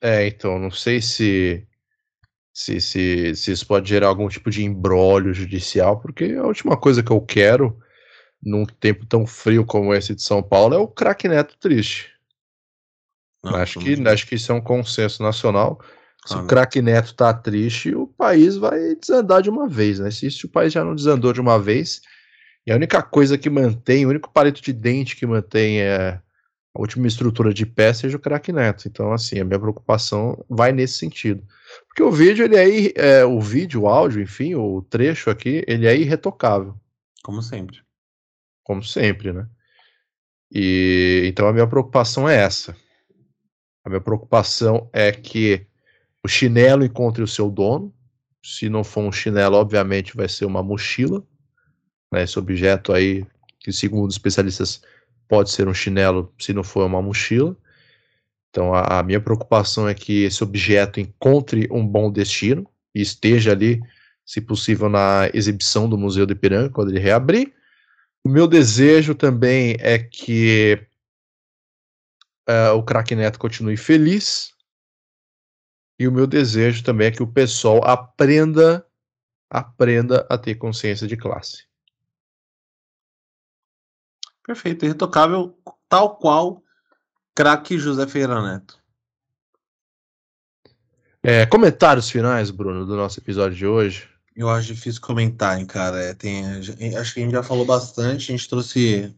Speaker 1: É, então, não sei se, se, se, se isso pode gerar algum tipo de embrólio judicial, porque a última coisa que eu quero, num tempo tão frio como esse de São Paulo, é o craque Neto triste.
Speaker 2: Não,
Speaker 1: acho, que, acho que isso é um consenso nacional. Se
Speaker 2: Ah,
Speaker 1: o craque Neto tá triste, o país vai desandar de uma vez, né? Se isso o país já não desandou de uma vez, e a única coisa que mantém, o único palito de dente que mantém é a última estrutura de pé seja o craque Neto. Então, assim, a minha preocupação vai nesse sentido. Porque o vídeo, ele é, é o vídeo, o áudio, enfim, o trecho aqui, ele é irretocável,
Speaker 2: Como sempre.
Speaker 1: como sempre, né? E então a minha preocupação é essa. A minha preocupação é que o chinelo encontre o seu dono. Se não for um chinelo, obviamente vai ser uma mochila. Né? Esse objeto aí, que segundo especialistas pode ser um chinelo, se não for uma mochila. Então a, a minha preocupação é que esse objeto encontre um bom destino e esteja ali, se possível, na exibição do Museu do Ipiranga quando ele reabrir. O meu desejo também é que eh, o craque Neto continue feliz. E o meu desejo também é que o pessoal aprenda, aprenda a ter consciência de classe.
Speaker 2: Perfeito, irretocável, tal qual craque José Ferreira Neto.
Speaker 1: É, comentários finais, Bruno, do nosso episódio de hoje.
Speaker 2: Eu acho difícil comentar, hein, cara. É, tem, acho que a gente já falou bastante, a gente trouxe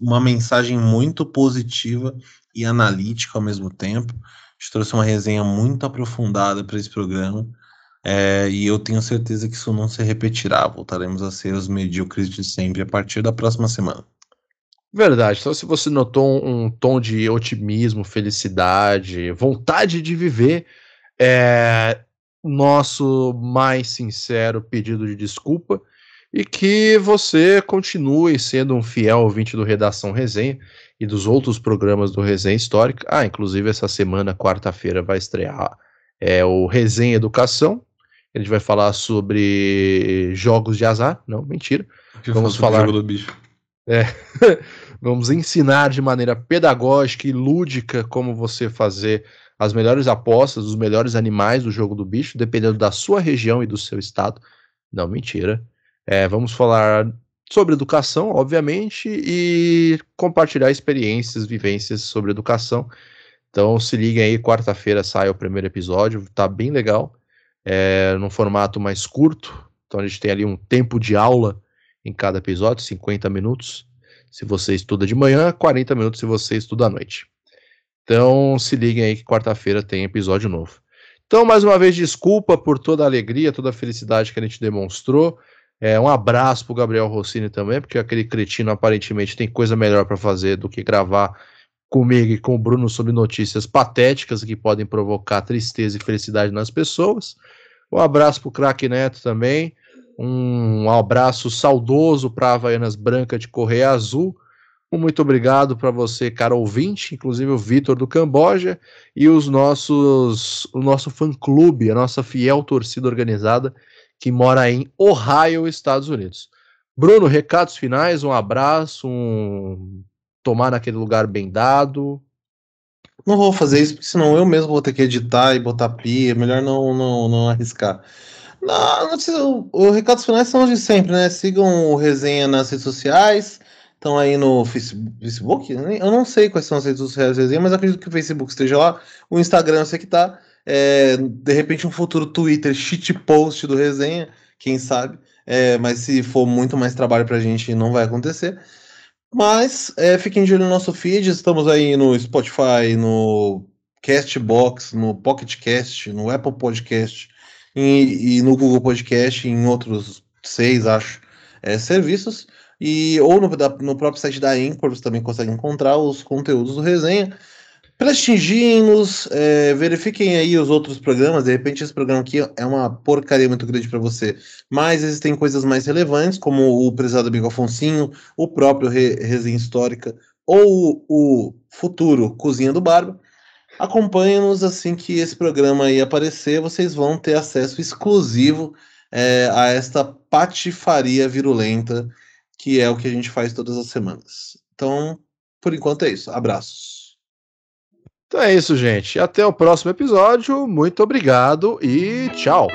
Speaker 2: uma mensagem muito positiva e analítica ao mesmo tempo. A gente trouxe uma resenha muito aprofundada para esse programa. É, e eu tenho certeza que isso não se repetirá. Voltaremos a ser os medíocres de sempre a partir da próxima semana.
Speaker 1: Verdade. Então, se você notou um, um tom de otimismo, felicidade, vontade de viver, é, nosso mais sincero pedido de desculpa e que você continue sendo um fiel ouvinte do Redação Resenha e dos outros programas do Resenha Histórica. Ah, inclusive essa semana, quarta-feira, vai estrear é, o Resenha Educação. A gente vai falar sobre jogos de azar. Não, mentira. Vamos falar. Jogo do bicho. É, vamos ensinar de maneira pedagógica e lúdica como você fazer as melhores apostas, os melhores animais do jogo do bicho, dependendo da sua região e do seu estado. Não, mentira. É, vamos falar sobre educação, obviamente, e compartilhar experiências, vivências sobre educação. Então se liguem aí, quarta-feira sai o primeiro episódio, tá bem legal, é, num formato mais curto. Então a gente tem ali um tempo de aula em cada episódio, 50 minutos. Se você estuda de manhã, 40 minutos se você estuda à noite. Então se liguem aí que quarta-feira tem episódio novo. Então, mais uma vez, desculpa por toda a alegria, toda a felicidade que a gente demonstrou. É, um abraço pro Gabriel Rossini também, porque aquele cretino aparentemente tem coisa melhor para fazer do que gravar comigo e com o Bruno sobre notícias patéticas que podem provocar tristeza e felicidade nas pessoas. Um abraço pro craque Neto também. Um abraço saudoso para Havaianas Branca de Correia Azul muito obrigado para você, cara ouvinte, inclusive o Vitor do Camboja e os nossos, o nosso fã-clube, a nossa fiel torcida organizada que mora em Ohio, Estados Unidos. Bruno, recados finais, um abraço, um tomar naquele lugar bem dado.
Speaker 2: Não vou fazer isso, porque senão eu mesmo vou ter que editar e botar pia, é melhor não, não, não arriscar. Não, não precisa, os recados finais são os de sempre, né? Sigam o Resenha nas redes sociais, estão aí no Facebook. Eu não sei quais são as redes sociais, mas acredito que o Facebook esteja lá. O Instagram eu sei que tá. É, de repente, um futuro Twitter shitpost do resenha, quem sabe. É, mas se for muito mais trabalho pra gente, não vai acontecer. Mas é, fiquem de olho no nosso feed. Estamos aí no Spotify, no Castbox, no Pocket Cast, no Apple Podcast e, e no Google Podcast, em outros seis, acho, é, serviços. E, ou no, da, no próprio site da Anchor você também consegue encontrar os conteúdos do resenha. Prestigiem-nos, é, verifiquem aí os outros programas. De repente, esse programa aqui é uma porcaria muito grande para você, mas existem coisas mais relevantes, como o Prezado Amigo Afonsinho, o próprio Re Resenha Histórica ou o futuro Cozinha do Barba. Acompanhe-nos assim que esse programa aí aparecer, vocês vão ter acesso exclusivo é, a esta patifaria virulenta que é o que a gente faz todas as semanas. Então, por enquanto é isso. Abraços.
Speaker 1: Então é isso, gente. Até o próximo episódio. Muito obrigado e tchau.